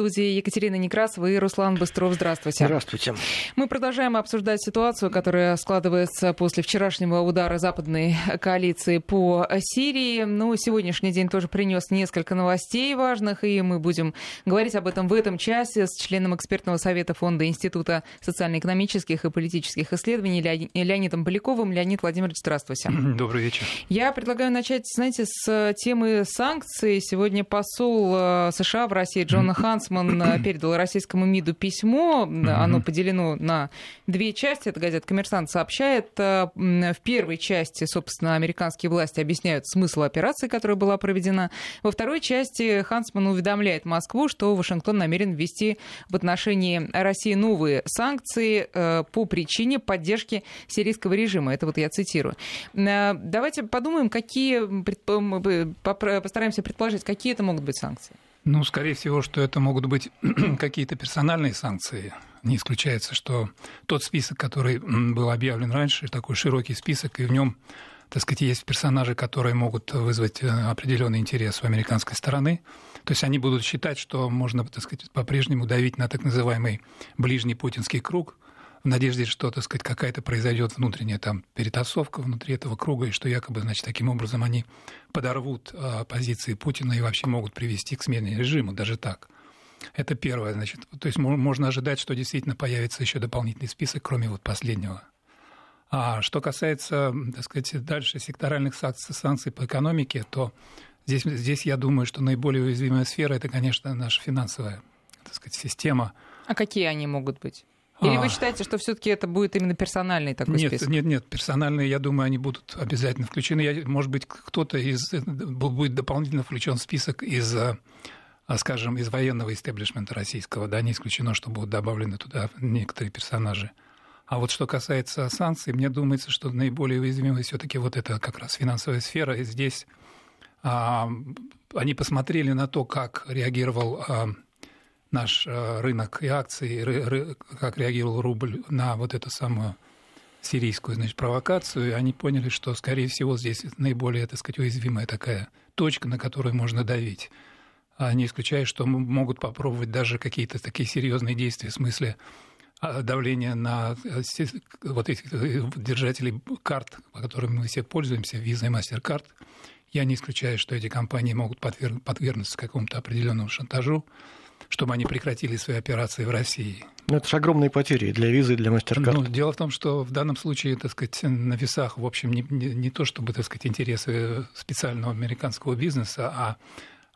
студии Екатерина Некрасова и Руслан Быстров. Здравствуйте. Здравствуйте. Мы продолжаем обсуждать ситуацию, которая складывается после вчерашнего удара западной коалиции по Сирии. Ну, сегодняшний день тоже принес несколько новостей важных, и мы будем говорить об этом в этом часе с членом экспертного совета Фонда Института социально-экономических и политических исследований Леонидом Поляковым. Леонид Владимирович, здравствуйте. Добрый вечер. Я предлагаю начать, знаете, с темы санкций. Сегодня посол э, США в России Джона Хансман э, передал российскому МИДу письмо. Оно поделено на две части. Это газета «Коммерсант» сообщает. Э, в первой части, собственно, американские власти объясняют смысл операции, которая была проведена. Во второй части Хансман уведомляет Москву, что Вашингтон намерен ввести в отношении России новые санкции по причине поддержки сирийского режима. Это вот я цитирую. Давайте подумаем, какие, постараемся предположить, какие это могут быть санкции. Ну, скорее всего, что это могут быть какие-то персональные санкции. Не исключается, что тот список, который был объявлен раньше, такой широкий список, и в нем, так сказать, есть персонажи, которые могут вызвать э, определенный интерес у американской стороны. То есть они будут считать, что можно, так сказать, по-прежнему давить на так называемый ближний путинский круг – в надежде, что, так сказать, какая-то произойдет внутренняя там перетасовка внутри этого круга, и что якобы, значит, таким образом они подорвут а, позиции Путина и вообще могут привести к смене режима, даже так. Это первое, значит. То есть можно ожидать, что действительно появится еще дополнительный список, кроме вот последнего. А что касается, так сказать, дальше секторальных санкций, санкций по экономике, то здесь, здесь я думаю, что наиболее уязвимая сфера – это, конечно, наша финансовая так сказать, система. А какие они могут быть? Или вы а. считаете, что все-таки это будет именно персональный такой нет, список? Нет, нет, персональные, я думаю, они будут обязательно включены. Я, может быть, кто-то из будет дополнительно включен в список из а, скажем, из военного истеблишмента российского, да, не исключено, что будут добавлены туда некоторые персонажи. А вот что касается санкций, мне думается, что наиболее уязвимой все-таки вот это как раз финансовая сфера. И здесь а, они посмотрели на то, как реагировал а, наш э, рынок и акции, как реагировал рубль на вот эту самую сирийскую значит, провокацию, и они поняли, что, скорее всего, здесь наиболее, так сказать, уязвимая такая точка, на которую можно давить. А не исключая, что могут попробовать даже какие-то такие серьезные действия в смысле а, давления на э, вот этих э, держателей карт, по которым мы все пользуемся, Visa и MasterCard. Я не исключаю, что эти компании могут подвергнуться какому-то определенному шантажу чтобы они прекратили свои операции в России. Ну, это же огромные потери для визы, для MasterCard. Ну, дело в том, что в данном случае, так сказать, на весах, в общем, не, не, не то чтобы, так сказать, интересы специального американского бизнеса, а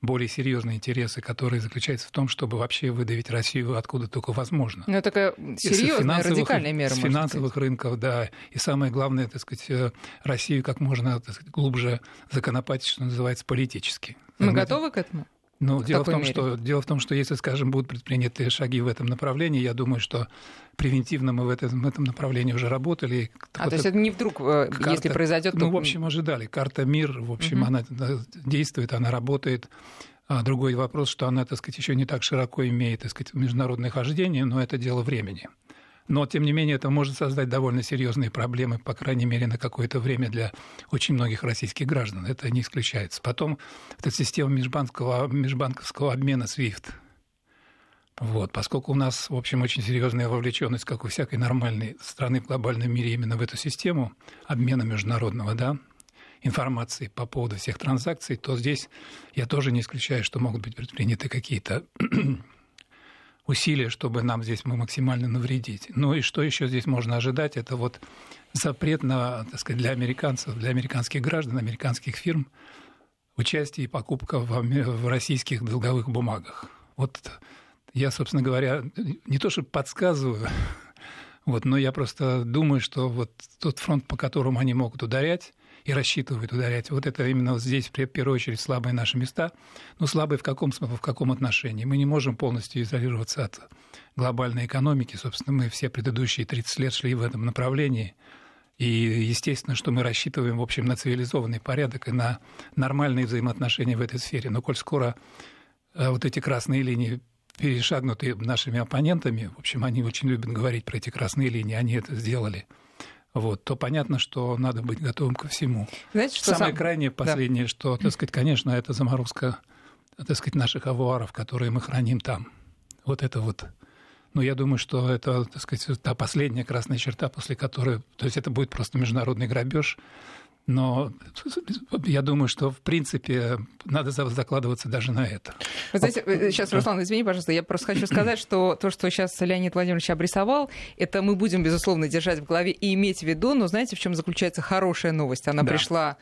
более серьезные интересы, которые заключаются в том, чтобы вообще выдавить Россию откуда только возможно. Ну, такая серьезная, радикальная мера. С финансовых рынков, да. И самое главное, так сказать, э, Россию как можно так сказать, глубже законопатить, что называется, политически. Мы готовы к этому? Ну, дело в, том, что, дело в том, что если, скажем, будут предприняты шаги в этом направлении, я думаю, что превентивно мы в этом, в этом направлении уже работали. А, вот то есть это не вдруг, э, карта, если произойдет... То... Ну, в общем, ожидали. Карта МИР, в общем, угу. она действует, она работает. А другой вопрос, что она, так сказать, еще не так широко имеет, так сказать, международное хождение, но это дело времени. Но, тем не менее, это может создать довольно серьезные проблемы, по крайней мере, на какое-то время для очень многих российских граждан. Это не исключается. Потом эта система межбанкового, межбанковского обмена SWIFT. Вот, поскольку у нас, в общем, очень серьезная вовлеченность, как у всякой нормальной страны в глобальном мире, именно в эту систему обмена международного, да, информации по поводу всех транзакций, то здесь я тоже не исключаю, что могут быть предприняты какие-то усилия, чтобы нам здесь максимально навредить. Ну и что еще здесь можно ожидать? Это вот запрет на, так сказать, для американцев, для американских граждан, американских фирм участие и покупка в, в российских долговых бумагах. Вот я, собственно говоря, не то чтобы подсказываю, вот, но я просто думаю, что вот тот фронт, по которому они могут ударять, и рассчитывают ударять. Вот это именно вот здесь, в первую очередь, слабые наши места. Но слабые в каком, в каком отношении? Мы не можем полностью изолироваться от глобальной экономики. Собственно, мы все предыдущие 30 лет шли в этом направлении. И естественно, что мы рассчитываем, в общем, на цивилизованный порядок и на нормальные взаимоотношения в этой сфере. Но коль скоро э, вот эти красные линии перешагнутые нашими оппонентами, в общем, они очень любят говорить про эти красные линии, они это сделали – вот, то понятно, что надо быть готовым ко всему. Знаете, что Самое сам... крайнее, последнее, да. что, так сказать, конечно, это заморозка, так сказать, наших авуаров, которые мы храним там. Вот это вот но я думаю, что это, так сказать, та последняя красная черта, после которой... То есть это будет просто международный грабеж. Но я думаю, что, в принципе, надо закладываться даже на это. Вы знаете, сейчас, э, Руслан, извини, пожалуйста, я просто хочу сказать, что то, что сейчас Леонид Владимирович обрисовал, это мы будем, безусловно, держать в голове и иметь в виду, но знаете, в чем заключается хорошая новость? Она да. пришла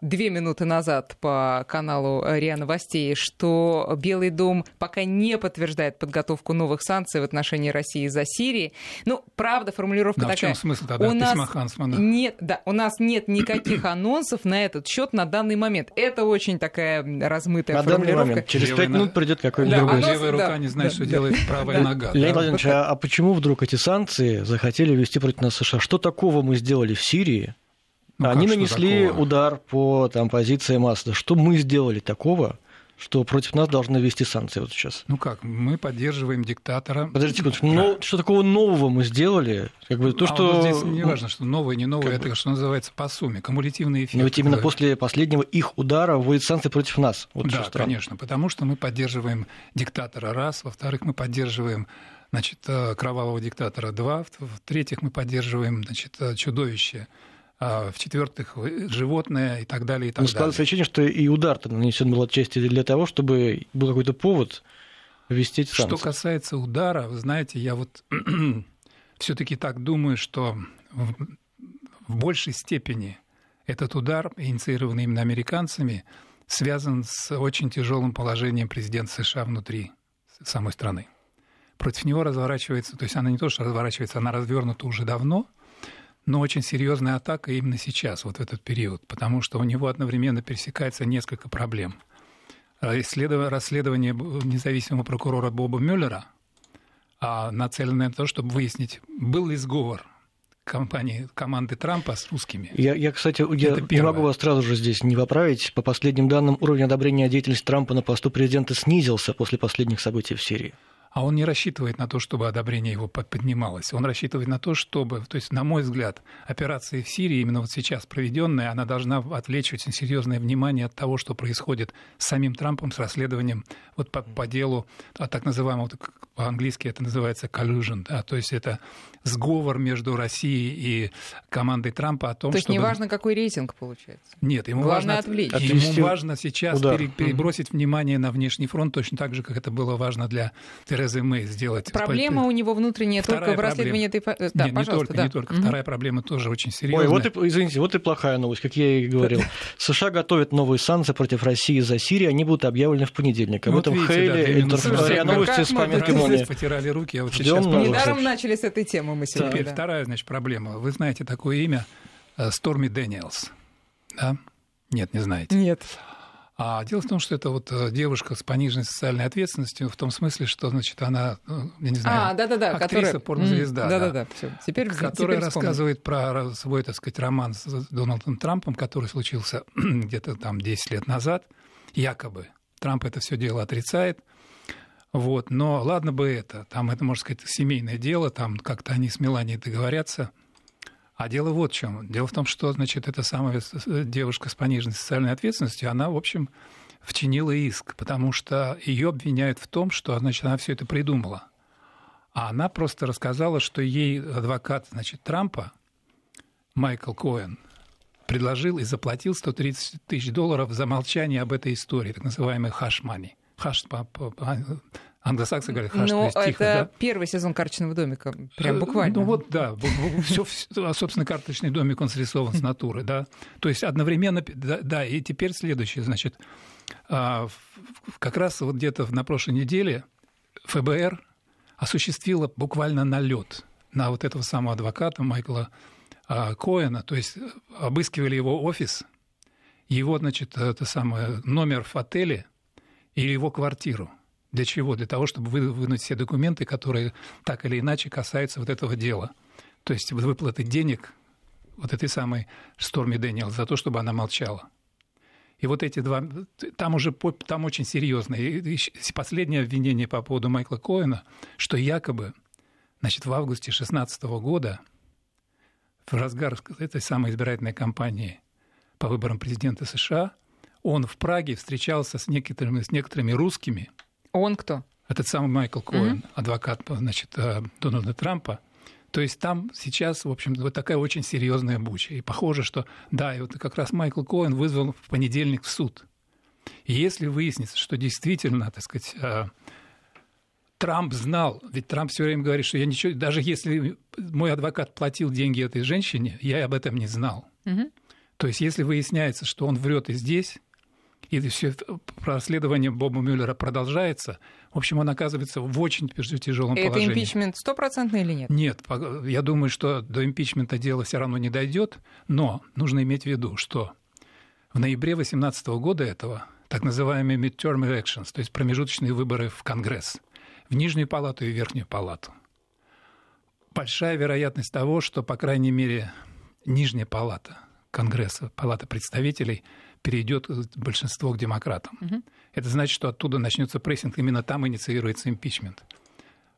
две минуты назад по каналу РИА Новостей, что Белый дом пока не подтверждает подготовку новых санкций в отношении России за Сирии. Ну, правда, формулировка да, такая. В чем смысл тогда у нас Хансмана? Нет, да, у нас нет никаких анонсов на этот счет на данный момент. Это очень такая размытая на формулировка. Данный момент. Через пять минут придет какой-нибудь да, другой. Анонс, Левая рука да, не знает, да, что да, делает правая да. нога. Леонид да? Владимирович, а, а почему вдруг эти санкции захотели ввести против нас США? Что такого мы сделали в Сирии, ну, Они нанесли такого? удар по там, позиции Масда. Что мы сделали такого, что против нас должны ввести санкции вот сейчас. Ну как, мы поддерживаем диктатора. Подождите секундочку, но что такого нового мы сделали? Как бы то, а что... вот здесь не важно, что новое, не новое, это, бы... что называется, по сумме, кумулятивный эффект. Но ведь именно после последнего их удара вводят санкции против нас. Вот да, конечно, потому что мы поддерживаем диктатора раз, во-вторых, мы поддерживаем значит, э, кровавого диктатора два, в-третьих, мы поддерживаем значит, э, чудовище в-четвертых, животное и так далее. И так Но складывается ощущение, что и удар-то нанесен был отчасти для того, чтобы был какой-то повод ввести эти санкции. Что касается удара, вы знаете, я вот все-таки так думаю, что в большей степени этот удар, инициированный именно американцами, связан с очень тяжелым положением президента США внутри самой страны. Против него разворачивается, то есть она не то, что разворачивается, она развернута уже давно – но очень серьезная атака именно сейчас, вот в этот период, потому что у него одновременно пересекается несколько проблем. А расследование независимого прокурора Боба Мюллера а нацеленное на то, чтобы выяснить, был ли сговор компании, команды Трампа с русскими. Я, я кстати, я не могу вас сразу же здесь не поправить. По последним данным, уровень одобрения деятельности Трампа на посту президента снизился после последних событий в Сирии а он не рассчитывает на то, чтобы одобрение его поднималось. Он рассчитывает на то, чтобы, то есть, на мой взгляд, операция в Сирии, именно вот сейчас проведенная, она должна отвлечь очень серьезное внимание от того, что происходит с самим Трампом, с расследованием вот по, по делу, а так называемого, по-английски это называется collusion, да, то есть это сговор между Россией и командой Трампа о том, То есть чтобы... неважно, какой рейтинг получается? Нет, ему Главное важно, отвлечь. ему важно сейчас удар. перебросить внимание на внешний фронт, точно так же, как это было важно для Терезы Мэй сделать. Проблема у него внутренняя Вторая только в расследовании этой... Да, Нет, не только, да. не только. Угу. Вторая проблема тоже очень серьезная. Ой, вот и, извините, вот и плохая новость, как я и говорил. США готовят новые санкции против России за Сирию, они будут объявлены в понедельник. Об этом Хейли, РИА Новости с пометкой Мони. Потирали руки, я вот сейчас... Недаром начали с этой темы мы сегодня. Теперь вторая, значит, проблема. Вы знаете такое имя э, Сторми Дэниелс, да? Нет, не знаете. Нет. А дело в том, что это вот э, девушка с пониженной социальной ответственностью в том смысле, что, значит, она, ну, я не знаю, а, да, да, да, актриса, которая... порнозвезда. Да-да-да, все. Теперь, которая теперь рассказывает про свой, так сказать, роман с Дональдом Трампом, который случился где-то там 10 лет назад, якобы. Трамп это все дело отрицает. Вот, но ладно бы это, там это, можно сказать, семейное дело, там как-то они с Меланией договорятся – а дело вот в чем. Дело в том, что, значит, эта самая девушка с пониженной социальной ответственностью, она, в общем, вчинила иск, потому что ее обвиняют в том, что, значит, она все это придумала. А она просто рассказала, что ей адвокат, значит, Трампа, Майкл Коэн, предложил и заплатил 130 тысяч долларов за молчание об этой истории, так называемой хаш-мани. Хаш Англосаксы говорят хаш, Ну, это тихо, да? первый сезон карточного домика, прям э, буквально. Ну вот, да, все, а, собственно, карточный домик, он срисован с натуры, да. То есть одновременно, да, да и теперь следующее, значит, а, как раз вот где-то на прошлой неделе ФБР осуществило буквально налет на вот этого самого адвоката Майкла а, Коэна, то есть обыскивали его офис, его, значит, это самое, номер в отеле или его квартиру – для чего? Для того, чтобы вынуть все документы, которые так или иначе касаются вот этого дела. То есть выплаты денег вот этой самой Сторми Дэниел за то, чтобы она молчала. И вот эти два, там уже там очень серьезно. И последнее обвинение по поводу Майкла Коэна, что якобы, значит, в августе 2016 года, в разгар этой самой избирательной кампании по выборам президента США, он в Праге встречался с некоторыми, с некоторыми русскими, он кто? этот самый Майкл Коэн, mm-hmm. адвокат значит, э, Дональда Трампа, то есть там сейчас, в общем, вот такая очень серьезная буча. И похоже, что да, и вот как раз Майкл Коэн вызвал в понедельник в суд. И если выяснится, что действительно, так сказать, э, Трамп знал, ведь Трамп все время говорит, что я ничего, даже если мой адвокат платил деньги этой женщине, я об этом не знал. Угу. То есть, если выясняется, что он врет и здесь, и все расследование Боба Мюллера продолжается, в общем, он оказывается в очень тяжелом Это положении. Это импичмент стопроцентный или нет? Нет, я думаю, что до импичмента дело все равно не дойдет, но нужно иметь в виду, что в ноябре 2018 года этого так называемые midterm elections, то есть промежуточные выборы в Конгресс – в Нижнюю палату и Верхнюю палату. Большая вероятность того, что, по крайней мере, Нижняя палата Конгресса, палата представителей, перейдет большинство к демократам. Угу. Это значит, что оттуда начнется прессинг, именно там инициируется импичмент.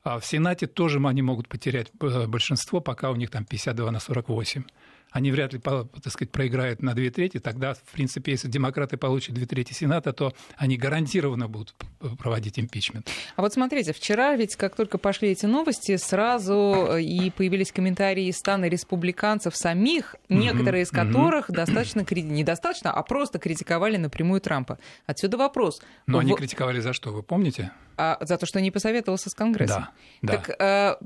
А в Сенате тоже они могут потерять э, большинство, пока у них там 52 на 48 они вряд ли, так сказать, проиграют на две трети, тогда, в принципе, если демократы получат две трети Сената, то они гарантированно будут проводить импичмент. А вот смотрите, вчера ведь, как только пошли эти новости, сразу э, и появились комментарии из стана республиканцев самих, некоторые из которых достаточно, недостаточно, а просто критиковали напрямую Трампа. Отсюда вопрос. Но они критиковали за что, вы помните? А, за то, что не посоветовался с Конгрессом. Да, так э,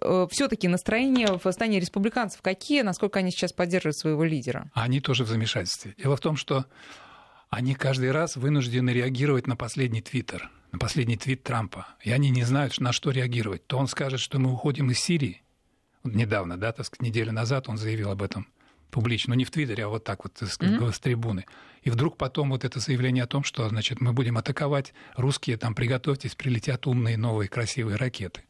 э, все-таки настроение в стане республиканцев какие, насколько они сейчас поддерживают своего лидера? Они тоже в замешательстве. Дело в том, что они каждый раз вынуждены реагировать на последний твиттер, на последний твит Трампа. И они не знают, на что реагировать. То он скажет, что мы уходим из Сирии. недавно, да, так сказать, неделю назад он заявил об этом публично, ну не в Твиттере, а вот так вот, сказать, mm-hmm. с трибуны. И вдруг потом вот это заявление о том, что, значит, мы будем атаковать русские, там, приготовьтесь, прилетят умные новые красивые ракеты.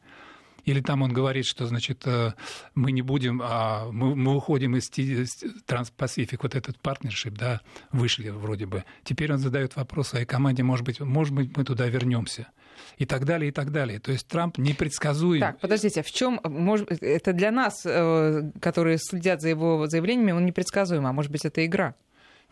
Или там он говорит, что, значит, э, мы не будем, а мы, мы уходим из Транс-Пасифик, вот этот партнершип, да, вышли вроде бы. Теперь он задает вопрос своей команде, может быть, может быть, мы туда вернемся и так далее, и так далее. То есть Трамп непредсказуем. Так, подождите, а в чем, может, это для нас, э, которые следят за его заявлениями, он непредсказуем, а может быть, это игра?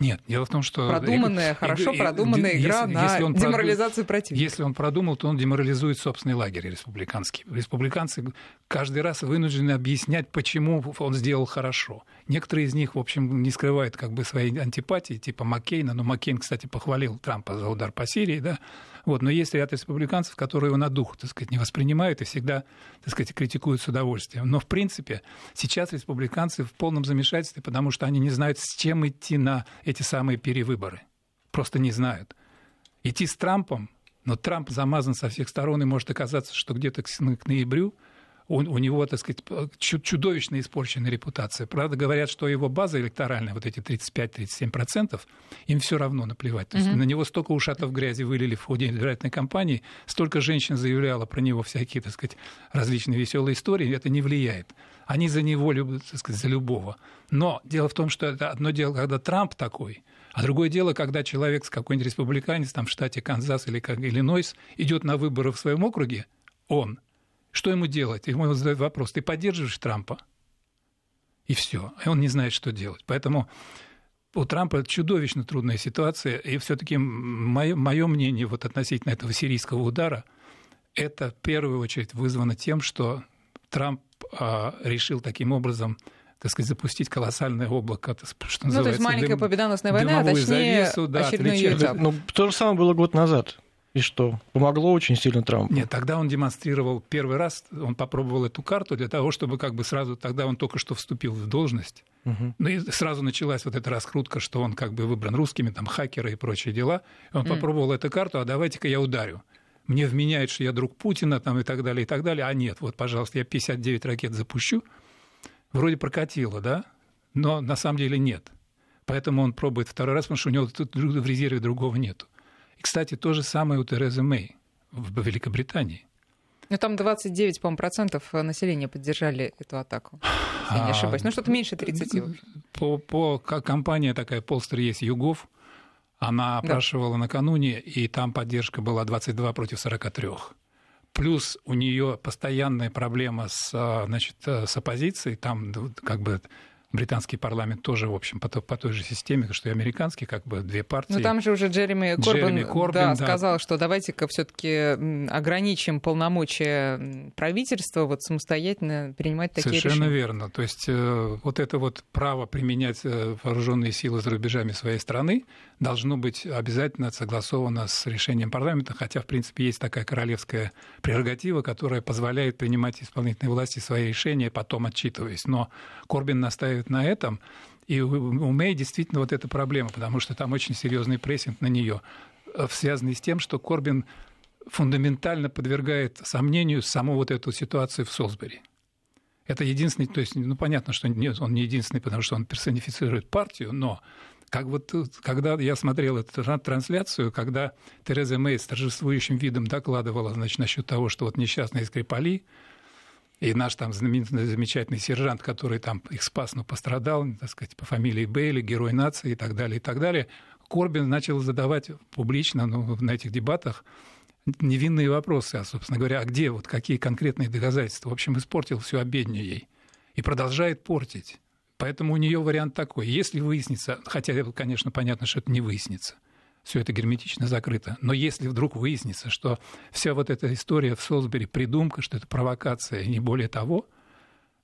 Нет, дело в том, что... Продуманная, и, хорошо и, продуманная и, игра если, на если он деморализацию противника. Если он продумал, то он деморализует собственный лагерь республиканский. Республиканцы каждый раз вынуждены объяснять, почему он сделал хорошо. Некоторые из них, в общем, не скрывают как бы своей антипатии, типа Маккейна. Но Маккейн, кстати, похвалил Трампа за удар по Сирии, да, вот, но есть ряд республиканцев, которые его на дух, так сказать, не воспринимают и всегда, так сказать, критикуют с удовольствием. Но, в принципе, сейчас республиканцы в полном замешательстве, потому что они не знают, с чем идти на эти самые перевыборы. Просто не знают. Идти с Трампом, но Трамп замазан со всех сторон, и может оказаться, что где-то к ноябрю он, у него, так сказать, чудовищно испорченная репутация. Правда, говорят, что его база электоральная, вот эти 35-37%, им все равно наплевать. То есть mm-hmm. на него столько ушатов грязи вылили в ходе избирательной кампании, столько женщин заявляло про него всякие, так сказать, различные веселые истории, это не влияет. Они за него любят, так сказать, за любого. Но дело в том, что это одно дело, когда Трамп такой, а другое дело, когда человек, какой-нибудь республиканец там, в штате Канзас или как Иллинойс идет на выборы в своем округе, он – что ему делать? Ему задают вопрос, ты поддерживаешь Трампа? И все. И он не знает, что делать. Поэтому у Трампа чудовищно трудная ситуация. И все-таки мое, мое мнение вот относительно этого сирийского удара, это в первую очередь вызвано тем, что Трамп а, решил таким образом так сказать, запустить колоссальное облако, что называется. Ну, то есть маленькая дым, победоносная война, а точнее завесу, да, очередной ее этап. Ну, то же самое было год назад. И что? Помогло очень сильно Трампу? Нет, тогда он демонстрировал первый раз, он попробовал эту карту для того, чтобы как бы сразу, тогда он только что вступил в должность. Угу. Ну и сразу началась вот эта раскрутка, что он как бы выбран русскими, там хакеры и прочие дела. И он mm. попробовал эту карту, а давайте-ка я ударю. Мне вменяют, что я друг Путина там, и так далее, и так далее. А нет, вот, пожалуйста, я 59 ракет запущу. Вроде прокатило, да? Но на самом деле нет. Поэтому он пробует второй раз, потому что у него тут в резерве другого нету. Кстати, то же самое у Терезы Мэй в Великобритании. Ну, там 29, по-моему, процентов населения поддержали эту атаку, если я не а, ошибаюсь. Ну, что-то меньше 30. По, по компания такая Полстер есть Югов, она опрашивала да. накануне, и там поддержка была 22 против 43. Плюс у нее постоянная проблема с, значит, с оппозицией, там как бы британский парламент тоже, в общем, по, по той же системе, что и американский, как бы две партии. Но там же уже Джереми Корбин, Джереми Корбин да, да. сказал, что давайте-ка все-таки ограничим полномочия правительства вот самостоятельно принимать такие Совершенно решения. Совершенно верно. То есть э, вот это вот право применять э, вооруженные силы за рубежами своей страны должно быть обязательно согласовано с решением парламента, хотя, в принципе, есть такая королевская прерогатива, которая позволяет принимать исполнительной власти свои решения, потом отчитываясь. Но Корбин настаивает на этом, и у Мэй действительно вот эта проблема, потому что там очень серьезный прессинг на нее, э, связанный с тем, что Корбин фундаментально подвергает сомнению саму вот эту ситуацию в Солсбери. Это единственный, то есть, ну, понятно, что он не единственный, потому что он персонифицирует партию, но как вот, когда я смотрел эту трансляцию, когда Тереза Мэй с торжествующим видом докладывала значит, насчет того, что вот несчастные Скрипали, и наш там знаменитый, замечательный сержант, который там их спас, но пострадал, так сказать, по фамилии Бейли, герой нации и так далее, и так далее, Корбин начал задавать публично ну, на этих дебатах невинные вопросы, а, собственно говоря, а где, вот какие конкретные доказательства. В общем, испортил всю обедню ей и продолжает портить. Поэтому у нее вариант такой. Если выяснится, хотя, конечно, понятно, что это не выяснится, все это герметично закрыто. Но если вдруг выяснится, что вся вот эта история в Солсбери придумка, что это провокация и не более того,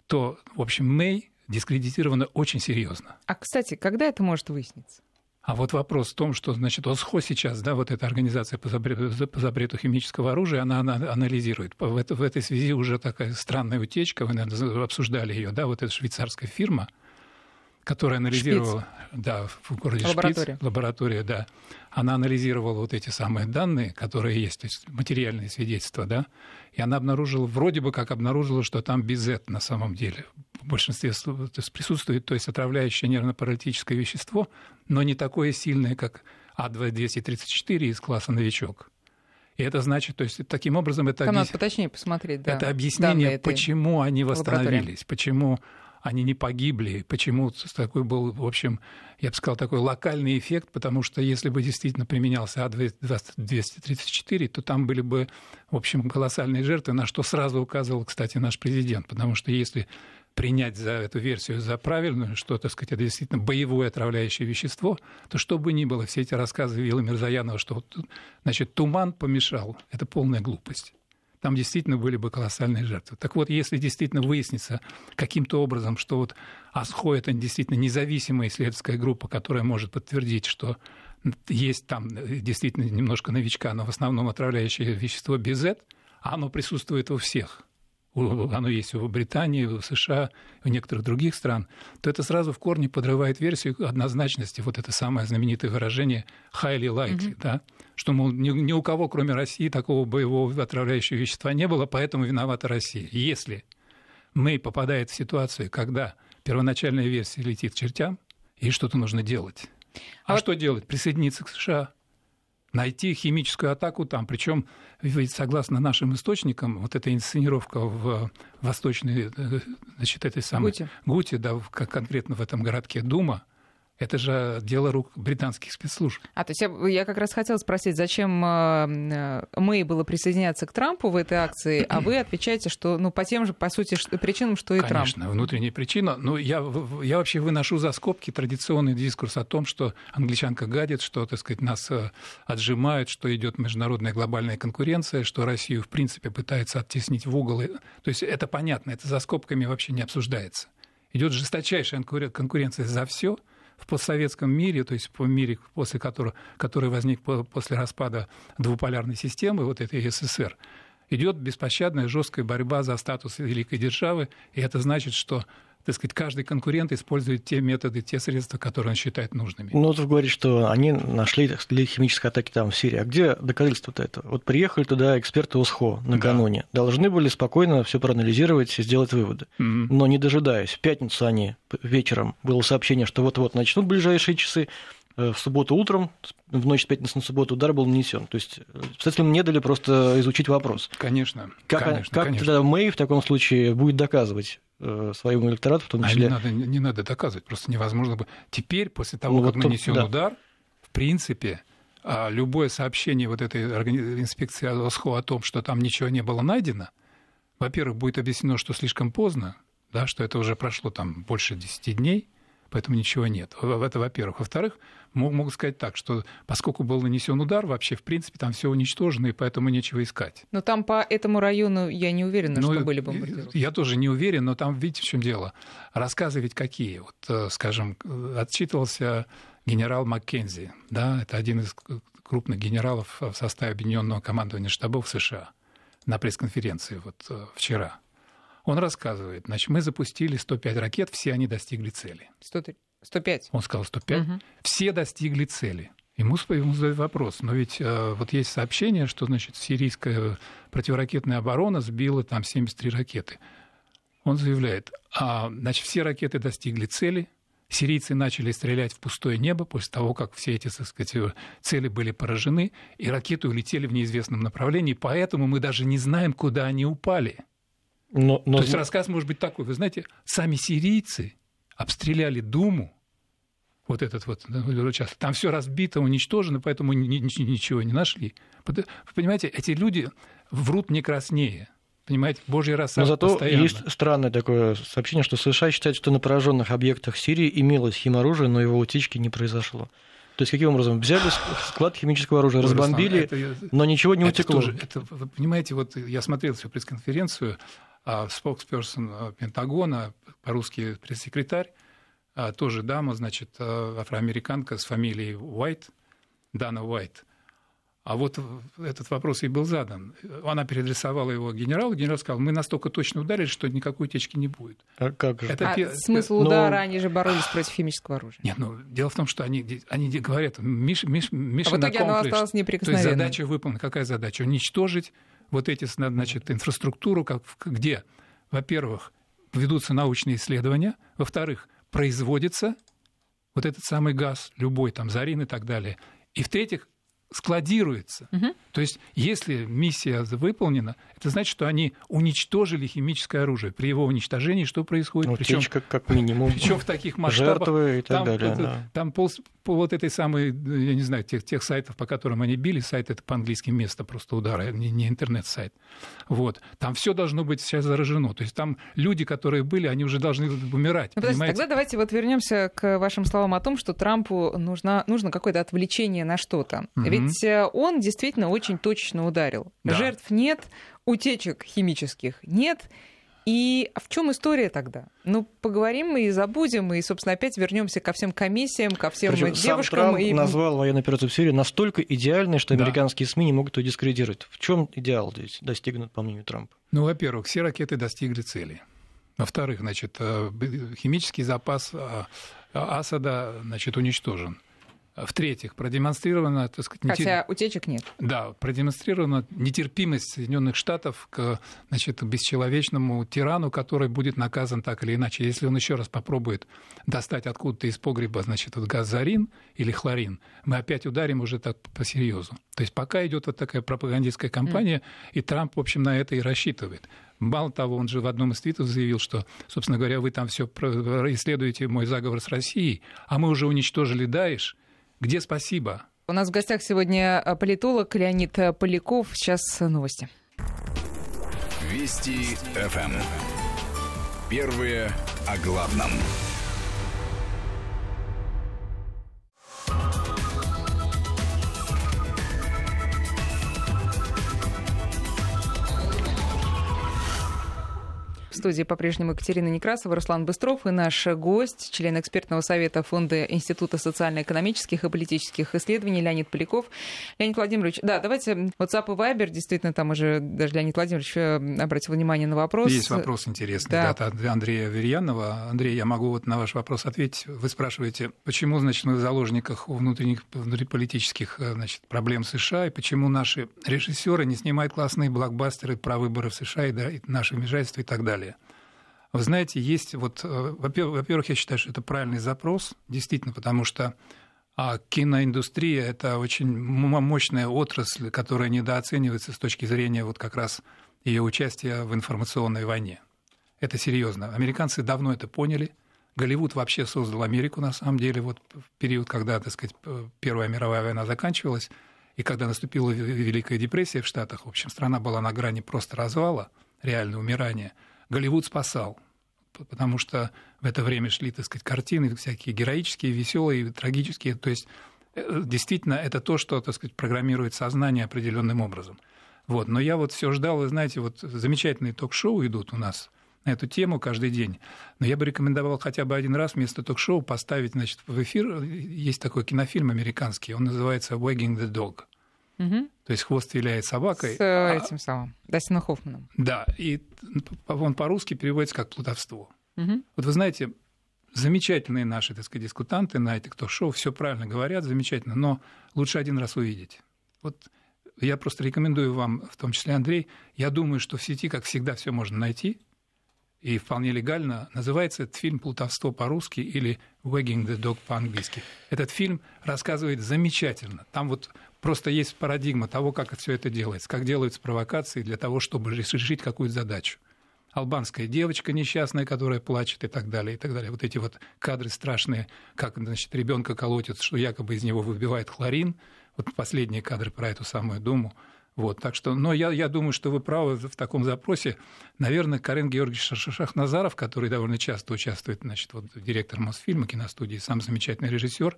то, в общем, Мэй дискредитирована очень серьезно. А, кстати, когда это может выясниться? А вот вопрос в том, что, значит, ОСХО сейчас, да, вот эта организация по запрету, по запрету химического оружия, она, она анализирует. В, это, в этой связи уже такая странная утечка, вы, наверное, обсуждали ее, да, вот эта швейцарская фирма, которая анализировала, Шпиц. да, в городе лаборатория. Шпиц, лаборатория, да, она анализировала вот эти самые данные, которые есть, то есть материальные свидетельства, да, и она обнаружила, вроде бы как обнаружила, что там безет на самом деле в большинстве то есть присутствует, то есть отравляющее нервно-паралитическое вещество, но не такое сильное, как А234 из класса «Новичок». И это значит, то есть таким образом это, объяс... надо поточнее посмотреть, да. это объяснение, почему они восстановились, почему они не погибли, почему такой был, в общем, я бы сказал, такой локальный эффект, потому что если бы действительно применялся А-234, то там были бы, в общем, колоссальные жертвы, на что сразу указывал, кстати, наш президент, потому что если принять за эту версию за правильную, что, так сказать, это действительно боевое отравляющее вещество, то что бы ни было, все эти рассказы Вилла Мирзаянова, что значит, туман помешал, это полная глупость там действительно были бы колоссальные жертвы. Так вот, если действительно выяснится каким-то образом, что вот АСХО – это действительно независимая исследовательская группа, которая может подтвердить, что есть там действительно немножко новичка, но в основном отравляющее вещество БЗ, а оно присутствует у всех – оно есть в Британии, в США, в некоторых других стран, то это сразу в корне подрывает версию однозначности, вот это самое знаменитое выражение highly likely, mm-hmm. да, что, мол, ни, ни у кого, кроме России, такого боевого отравляющего вещества не было, поэтому виновата Россия. Если Мэй попадает в ситуацию, когда первоначальная версия летит к чертям, и что-то нужно делать. А, а что делать? Присоединиться к США найти химическую атаку там. Причем, ведь согласно нашим источникам, вот эта инсценировка в восточной, э, значит, этой самой Гуте, Гуте да, конкретно в этом городке Дума, это же дело рук британских спецслужб. А, то есть я, я как раз хотела спросить, зачем э, Мэй было присоединяться к Трампу в этой акции, а вы отвечаете, что ну, по тем же, по сути, причинам, что и Конечно, Трамп. Конечно, внутренняя причина. Но я, я вообще выношу за скобки традиционный дискурс о том, что англичанка гадит, что, так сказать, нас э, отжимают, что идет международная глобальная конкуренция, что Россию, в принципе, пытается оттеснить в угол. То есть это понятно, это за скобками вообще не обсуждается. Идет жесточайшая конкуренция за все – в постсоветском мире, то есть в мире, после которого, который возник после распада двуполярной системы, вот этой СССР, идет беспощадная жесткая борьба за статус великой державы, и это значит, что так сказать, каждый конкурент использует те методы, те средства, которые он считает нужными. Ну, вот вы говорите, что они нашли для химической атаки там в Сирии. А где доказательства-то этого? Вот приехали туда эксперты ОСХО накануне. Да. Должны были спокойно все проанализировать и сделать выводы. mm Но не дожидаясь, в пятницу они вечером было сообщение, что вот-вот начнут ближайшие часы, Э, в субботу утром, в ночь с пятницы на субботу удар был нанесен. То есть обстоятельствам не дали просто изучить вопрос. Конечно. Как, конечно, как конечно. тогда Мэй в таком случае будет доказывать своему электорату, в том числе... А не надо, не надо доказывать, просто невозможно. бы. Теперь, после того, ну, как вот нанесен да. удар, в принципе, а, любое сообщение вот этой инспекции ОСХО о том, что там ничего не было найдено, во-первых, будет объяснено, что слишком поздно, да, что это уже прошло там больше 10 дней, поэтому ничего нет. Это, во-первых. Во-вторых, могу сказать так, что поскольку был нанесен удар, вообще, в принципе, там все уничтожено, и поэтому нечего искать. Но там по этому району я не уверена, ну, что были бомбардировки. Я тоже не уверен, но там, видите, в чем дело. Рассказы ведь какие. Вот, э, скажем, отчитывался генерал Маккензи, да, это один из крупных генералов в составе Объединенного командования штабов США на пресс-конференции вот э, вчера. Он рассказывает, значит, мы запустили 105 ракет, все они достигли цели. 103. 105. Он сказал 105. Угу. Все достигли цели. Ему, ему задают вопрос, но ведь э, вот есть сообщение, что, значит, сирийская противоракетная оборона сбила там 73 ракеты. Он заявляет, а, значит, все ракеты достигли цели, сирийцы начали стрелять в пустое небо после того, как все эти, так сказать, цели были поражены, и ракеты улетели в неизвестном направлении, поэтому мы даже не знаем, куда они упали. Но, но... То есть рассказ может быть такой. Вы знаете, сами сирийцы обстреляли Думу, вот этот вот участок. Там все разбито, уничтожено, поэтому ничего не нашли. Вы понимаете, эти люди врут не краснее. Понимаете, божий раз Но зато постоянно. есть странное такое сообщение, что США считают, что на пораженных объектах Сирии имелось химоружие, но его утечки не произошло. То есть каким образом? Взяли склад химического оружия, разбомбили, это, но ничего не это утекло. Тоже, это, вы понимаете, вот я смотрел всю пресс-конференцию, споксперсон а, Пентагона, по-русски пресс-секретарь, а, тоже дама, значит, а, афроамериканка с фамилией Уайт, Дана Уайт. А вот этот вопрос ей был задан. Она переадресовала его генералу. Генерал сказал, мы настолько точно ударили, что никакой утечки не будет. А как же? Это, а смысл удара, но... они же боролись против химического оружия. Нет, ну, дело в том, что они, они говорят, Миш, Миш, Миша а в итоге оно осталось неприкосновенным. То есть задача выполнена. Какая задача? Уничтожить вот эти, значит, инфраструктуру, как, где, во-первых, ведутся научные исследования, во-вторых, производится вот этот самый газ, любой там, зарин и так далее, и в-третьих, складируется. Угу. То есть, если миссия выполнена, это значит, что они уничтожили химическое оружие. При его уничтожении что происходит? Ну, причем как, минимум. Причем в таких масштабах. Жертвы и так там, далее. Это, да. Там пол, по вот этой самой, я не знаю, тех, тех сайтов, по которым они били, сайт это по-английски место просто удара, не, не интернет-сайт. Вот. Там все должно быть сейчас заражено. То есть там люди, которые были, они уже должны умирать. Ну, подождите, тогда давайте вот вернемся к вашим словам о том, что Трампу нужно, нужно какое-то отвлечение на что-то. Угу. Ведь э, он действительно очень точно ударил. Да. Жертв нет, утечек химических нет. И в чем история тогда? Ну, поговорим мы и забудем, и, собственно, опять вернемся ко всем комиссиям, ко всем Причем девушкам. Сам Трамп и... назвал военную операцию в Сирии настолько идеальной, что да. американские СМИ не могут ее дискредитировать. В чем идеал здесь достигнут, по мнению Трампа? Ну, во-первых, все ракеты достигли цели. Во-вторых, значит, э, химический запас э, Асада значит, уничтожен. В-третьих, продемонстрировано, так сказать, нетер... Хотя утечек нет. Да, продемонстрирована нетерпимость Соединенных Штатов к значит, бесчеловечному тирану, который будет наказан так или иначе. Если он еще раз попробует достать откуда-то из погреба значит, вот газарин или хлорин, мы опять ударим уже так по серьезу. То есть пока идет вот такая пропагандистская кампания, mm. и Трамп, в общем, на это и рассчитывает. Мало того, он же в одном из твитов заявил, что, собственно говоря, вы там все исследуете мой заговор с Россией, а мы уже уничтожили Даиш, где спасибо? У нас в гостях сегодня э, политолог Леонид Поляков. Сейчас новости. Вести ФМ. Первые о главном. Студии по-прежнему Екатерина Некрасова, Руслан Быстров и наш гость, член экспертного совета Фонда Института социально-экономических и политических исследований Леонид Поляков. Леонид Владимирович, да, давайте WhatsApp и Viber, действительно, там уже даже Леонид Владимирович э, обратил внимание на вопрос. Есть вопрос интересный, да, да от Андрея Верьянова. Андрей, я могу вот на ваш вопрос ответить. Вы спрашиваете, почему, значит, мы в заложниках внутренних, внутриполитических э, значит, проблем США, и почему наши режиссеры не снимают классные блокбастеры про выборы в США и, да, и наше вмешательство и так далее. Вы знаете, есть вот, э, во-первых, я считаю, что это правильный запрос, действительно, потому что а киноиндустрия – это очень мощная отрасль, которая недооценивается с точки зрения вот как раз ее участия в информационной войне. Это серьезно. Американцы давно это поняли. Голливуд вообще создал Америку, на самом деле, вот в период, когда, так сказать, Первая мировая война заканчивалась, и когда наступила Великая депрессия в Штатах, в общем, страна была на грани просто развала, реального умирания – Голливуд спасал. потому что в это время шли, так сказать, картины всякие героические, веселые, трагические. То есть э, действительно это то, что, так сказать, программирует сознание определенным образом. Вот. Но я вот все ждал, вы знаете, вот замечательные ток-шоу идут у нас на эту тему каждый день. Но я бы рекомендовал хотя бы один раз вместо ток-шоу поставить значит, в эфир. Есть такой кинофильм американский, он называется «Wagging the Dog». Угу. То есть хвост виляет собакой. С э, этим самым, Дастином Хоффманом. Да, и он по-русски переводится как плутовство. Угу. Вот вы знаете, замечательные наши, так сказать, дискутанты на этих ток-шоу все правильно говорят, замечательно, но лучше один раз увидеть. Вот я просто рекомендую вам, в том числе Андрей, я думаю, что в сети, как всегда, все можно найти, и вполне легально. Называется этот фильм «Плутовство» по-русски или «Wagging the Dog» по-английски. Этот фильм рассказывает замечательно. Там вот просто есть парадигма того, как все это делается, как делаются провокации для того, чтобы решить какую-то задачу. Албанская девочка несчастная, которая плачет и так далее, и так далее. Вот эти вот кадры страшные, как, значит, ребенка колотят, что якобы из него выбивает хлорин. Вот последние кадры про эту самую Думу. Вот, так что, но я, я думаю, что вы правы в таком запросе. Наверное, Карен Георгиевич Шахназаров, который довольно часто участвует, значит, вот директор Мосфильма, киностудии, сам замечательный режиссер,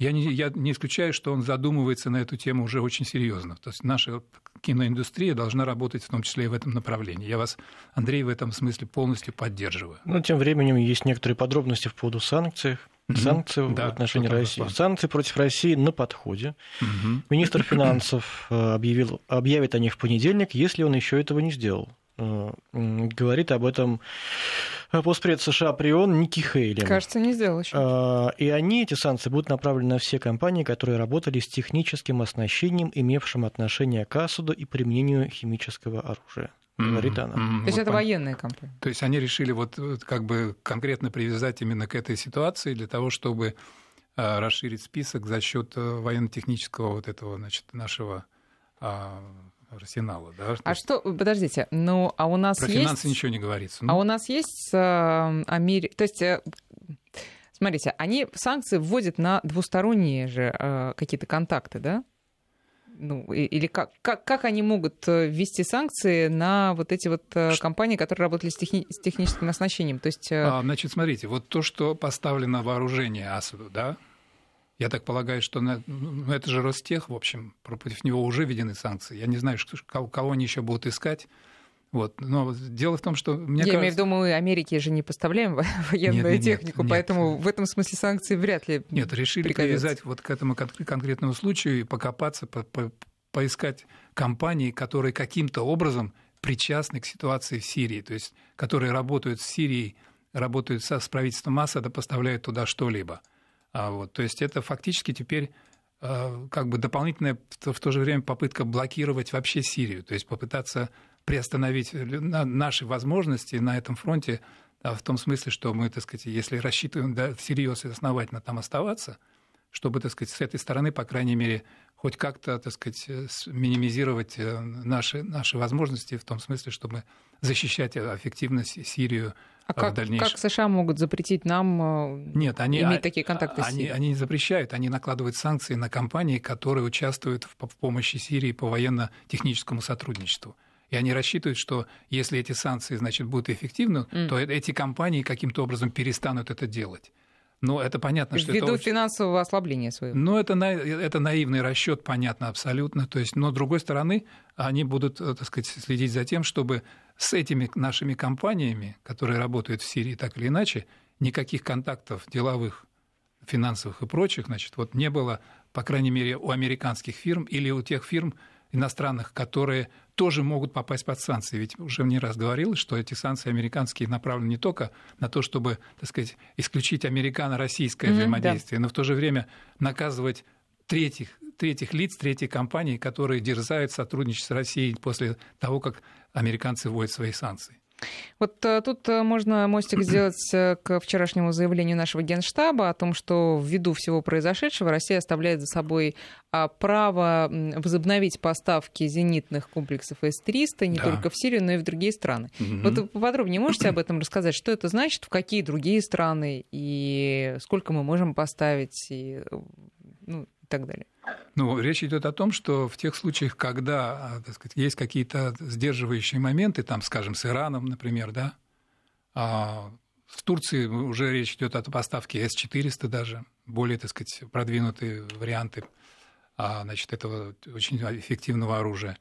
я не, я не исключаю, что он задумывается на эту тему уже очень серьезно. То есть наша киноиндустрия должна работать в том числе и в этом направлении. Я вас, Андрей, в этом смысле полностью поддерживаю. Ну, тем временем есть некоторые подробности в поводу санкций санкции mm-hmm. в отношении России. Санкции против России на подходе. Mm-hmm. Министр финансов э, объявил, объявит о них в понедельник, если он еще этого не сделал. Э, говорит об этом постпред США Прион Ники Хейли. Кажется, не сделал еще. Э, и они, эти санкции, будут направлены на все компании, которые работали с техническим оснащением, имевшим отношение к Асуду и применению химического оружия говорит она. Mm-hmm. То есть вот это военная компания. То есть они решили вот как бы конкретно привязать именно к этой ситуации для того, чтобы а, расширить список за счет э, военно-технического вот этого, значит, нашего а, арсенала, да? А есть... что, подождите, ну, а у нас Про есть... финансы ничего не говорится. Ну... А у нас есть э, Амери... То есть... Э, смотрите, они санкции вводят на двусторонние же э, какие-то контакты, да? ну, или как, как, как они могут э, ввести санкции на вот эти вот э, компании, которые работали с, техни- с техническим оснащением? То есть... Э, а, значит, смотрите, вот то, что поставлено вооружение Асаду, да, я так полагаю, что на, ну, это же Ростех, в общем, против него уже введены санкции. Я не знаю, что, кого они еще будут искать. Вот. Но дело в том, что мне Я кажется... имею в виду, мы Америке же не поставляем военную нет, нет, технику, нет, поэтому нет. в этом смысле санкции вряд ли Нет, решили пригодятся. привязать вот к этому конкретному случаю и покопаться, по, по, поискать компании, которые каким-то образом причастны к ситуации в Сирии, то есть которые работают с Сирией, работают со, с правительством Асада, поставляют туда что-либо. А вот, то есть это фактически теперь э, как бы дополнительная в то же время попытка блокировать вообще Сирию, то есть попытаться приостановить наши возможности на этом фронте да, в том смысле, что мы, так сказать, если рассчитываем да, всерьез и основательно там оставаться, чтобы, так сказать, с этой стороны, по крайней мере, хоть как-то, так сказать, минимизировать э, наши, наши возможности в том смысле, чтобы защищать эффективно Сирию а как, в дальнейшем. как США могут запретить нам э, Нет, они, иметь такие контакты они, с Сирией? Они не запрещают, они накладывают санкции на компании, которые участвуют в, в помощи Сирии по военно-техническому сотрудничеству. И они рассчитывают, что если эти санкции, значит, будут эффективны, mm. то эти компании каким-то образом перестанут это делать. Но это понятно, что Ввиду это финансового ослабления своего. Ну, это, это наивный расчет, понятно, абсолютно. То есть, но, с другой стороны, они будут, э, так сказать, следить за тем, чтобы с этими нашими компаниями, которые работают в Сирии так или иначе, никаких контактов деловых, финансовых и прочих, значит, вот не было, по крайней мере, у американских фирм или у тех фирм, иностранных, которые тоже могут попасть под санкции. Ведь уже не раз говорилось, что эти санкции американские направлены не только на то, чтобы, так сказать, исключить американо-российское mm-hmm, взаимодействие, да. но в то же время наказывать третьих, третьих лиц, третьих компаний, которые дерзают сотрудничать с Россией после того, как американцы вводят свои санкции. Вот э, тут э, можно мостик сделать э, к вчерашнему заявлению нашего генштаба о том, что ввиду всего произошедшего Россия оставляет за собой а, право возобновить поставки зенитных комплексов С-300 не да. только в Сирию, но и в другие страны. Угу. Вот поподробнее можете об этом рассказать? Что это значит, в какие другие страны и сколько мы можем поставить и, ну, и так далее? Ну, речь идет о том, что в тех случаях, когда а, сказать, есть какие-то сдерживающие моменты, там, скажем, с Ираном, например, да, а, В Турции уже речь идет о поставке С-400 даже, более, так сказать, продвинутые варианты а, значит, этого очень эффективного оружия.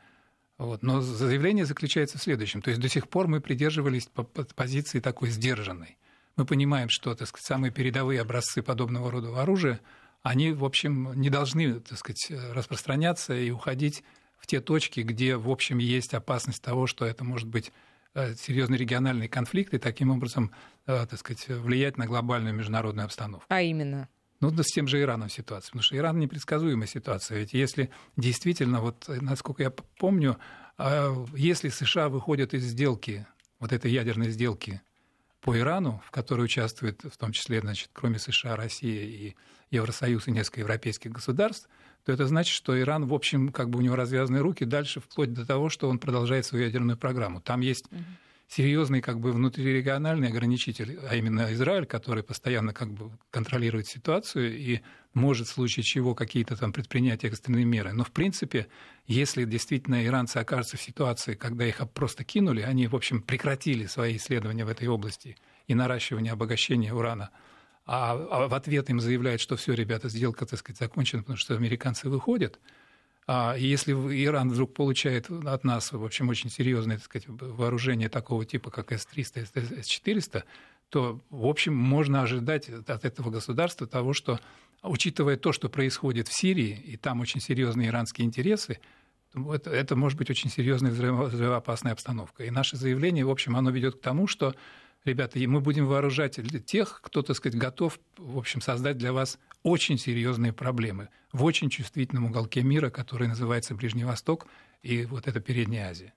Вот. Но заявление заключается в следующем. То есть до сих пор мы придерживались позиции такой сдержанной. Мы понимаем, что так сказать, самые передовые образцы подобного рода оружия, они, в общем, не должны так сказать, распространяться и уходить в те точки, где, в общем, есть опасность того, что это может быть э, серьезный региональный конфликт и таким образом, э, так сказать, влиять на глобальную международную обстановку. А именно? Ну, да с тем же Ираном ситуация, потому что Иран непредсказуемая ситуация. Ведь если действительно, вот насколько я помню, а, если США выходят из сделки, вот этой ядерной сделки по Ирану, в которой участвует в том числе, значит, кроме США, Россия и Евросоюз и несколько европейских государств, то это значит, что Иран, в общем, как бы у него развязаны руки дальше, вплоть до того, что он продолжает свою ядерную программу. Там есть серьезный как бы внутрирегиональный ограничитель, а именно Израиль, который постоянно как бы контролирует ситуацию и может в случае чего какие-то там предпринять экстренные меры. Но в принципе, если действительно иранцы окажутся в ситуации, когда их просто кинули, они, в общем, прекратили свои исследования в этой области и наращивание обогащения урана, а, а в ответ им заявляют, что все, ребята, сделка, так сказать, закончена, потому что американцы выходят – а если Иран вдруг получает от нас, в общем, очень серьезное так сказать, вооружение такого типа, как С-300, С-400, то, в общем, можно ожидать от этого государства того, что, учитывая то, что происходит в Сирии, и там очень серьезные иранские интересы, это, это может быть очень серьезная взрывоопасная обстановка. И наше заявление, в общем, оно ведет к тому, что ребята, мы будем вооружать тех, кто, так сказать, готов, в общем, создать для вас очень серьезные проблемы в очень чувствительном уголке мира, который называется Ближний Восток и вот это Передняя Азия.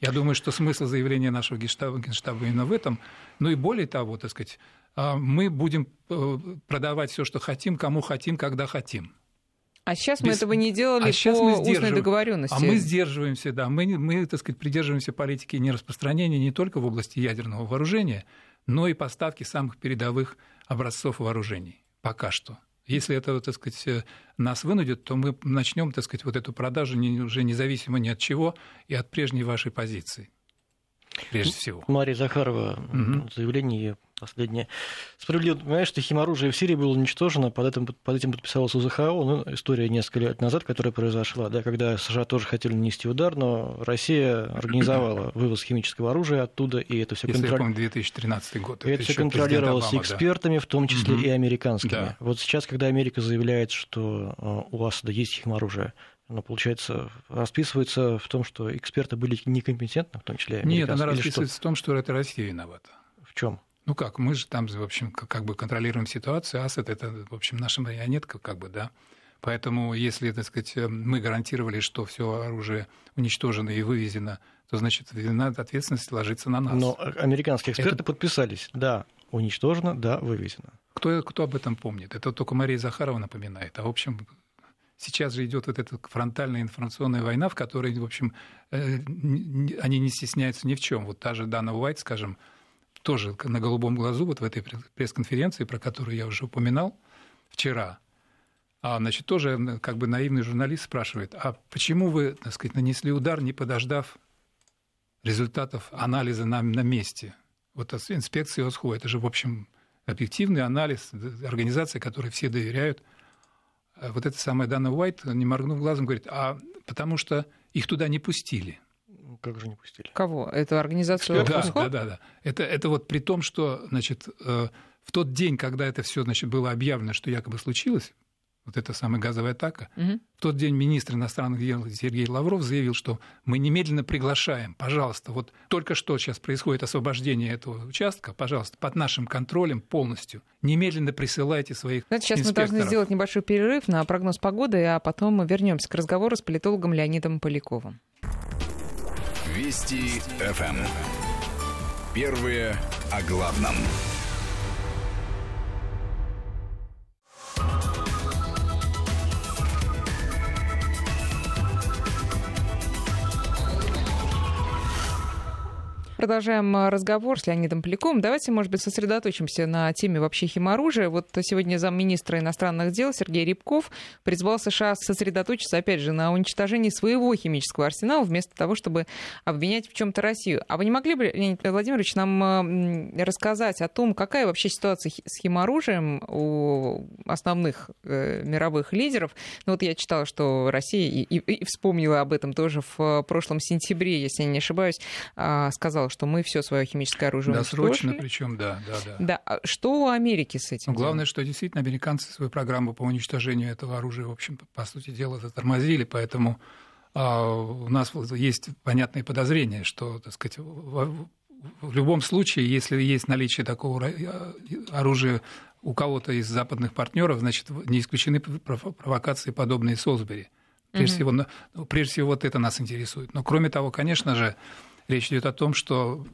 Я думаю, что смысл заявления нашего генштаба, генштаба именно в этом. Ну и более того, так сказать, а, мы будем э, продавать все, что хотим, кому хотим, когда хотим. А сейчас Без... мы этого не делали а по устной договоренности. А мы сдерживаемся, да. Мы, мы, так сказать, придерживаемся политики нераспространения не только в области ядерного вооружения, но и поставки самых передовых образцов вооружений. Пока что. Если это, так сказать, нас вынудит, то мы начнем, так сказать, вот эту продажу уже независимо ни от чего и от прежней вашей позиции прежде всего. Мария Захарова, угу. заявление последнее. Справедливо, понимаешь, что химоружие в Сирии было уничтожено, под этим, под этим подписалась УЗХО, ну, история несколько лет назад, которая произошла, да, когда США тоже хотели нанести удар, но Россия организовала вывоз химического оружия оттуда, и это все контролировалось. 2013 год. И это, это все контролировалось Обама, экспертами, да. в том числе угу. и американскими. Да. Вот сейчас, когда Америка заявляет, что э, у Асада есть химоружие, она, получается, расписывается в том, что эксперты были некомпетентны, в том числе Нет, она расписывается в том, что это Россия виновата. В чем? Ну как, мы же там, в общем, как бы контролируем ситуацию, Асад это, в общем, наша марионетка, как бы, да. Поэтому, если, так сказать, мы гарантировали, что все оружие уничтожено и вывезено, то, значит, вина ответственность ложится на нас. Но американские эксперты это... подписались, да, уничтожено, да, вывезено. Кто, кто об этом помнит? Это только Мария Захарова напоминает. А, в общем, Сейчас же идет вот эта фронтальная информационная война, в которой, в общем, э, они не стесняются ни в чем. Вот та же Дана Уайт, скажем, тоже на голубом глазу, вот в этой пресс-конференции, про которую я уже упоминал вчера, а, значит, тоже как бы наивный журналист спрашивает, а почему вы, так сказать, нанесли удар, не подождав результатов анализа на, на месте? Вот инспекция ОСХО, это же, в общем, объективный анализ, организация, которой все доверяют – вот эта самая Дана Уайт, не моргнув глазом, говорит, а потому что их туда не пустили. Как же не пустили? Кого? Эту организацию да, да, да, да. Это, это вот при том, что, значит, э, в тот день, когда это все, значит, было объявлено, что якобы случилось, вот эта самая газовая атака. Угу. В тот день министр иностранных дел Сергей Лавров заявил, что мы немедленно приглашаем, пожалуйста, вот только что сейчас происходит освобождение этого участка, пожалуйста, под нашим контролем полностью. Немедленно присылайте своих Знаете, сейчас инспекторов. мы должны сделать небольшой перерыв на прогноз погоды, а потом мы вернемся к разговору с политологом Леонидом Поляковым. Вести ФМ. Первые о главном. Продолжаем а, разговор с Леонидом Поляковым. Давайте, может быть, сосредоточимся на теме вообще химоружия. Вот сегодня замминистра иностранных дел Сергей Рябков призвал США сосредоточиться, опять же, на уничтожении своего химического арсенала вместо того, чтобы обвинять в чем-то Россию. А вы не могли бы, Леонид Владимирович, нам а, рассказать о том, какая вообще ситуация с химоружием у основных э, мировых лидеров? Ну вот я читала, что Россия, и, вспомнила об этом тоже в прошлом сентябре, если я не ошибаюсь, а, сказал, что мы все свое химическое оружие Досрочно, причем, да, да, да. Да, а что у Америки с этим? Ну, главное, что действительно американцы свою программу по уничтожению этого оружия, в общем, по сути дела, затормозили, поэтому а, у нас есть понятные подозрения, что, так сказать, в, любом случае, если есть наличие такого а, оружия у кого-то из западных партнеров, значит, не исключены провокации, подобные Солсбери. Прежде, mm-hmm. всего, прежде всего, вот это нас интересует. Но кроме того, конечно же, речь идет о том, что,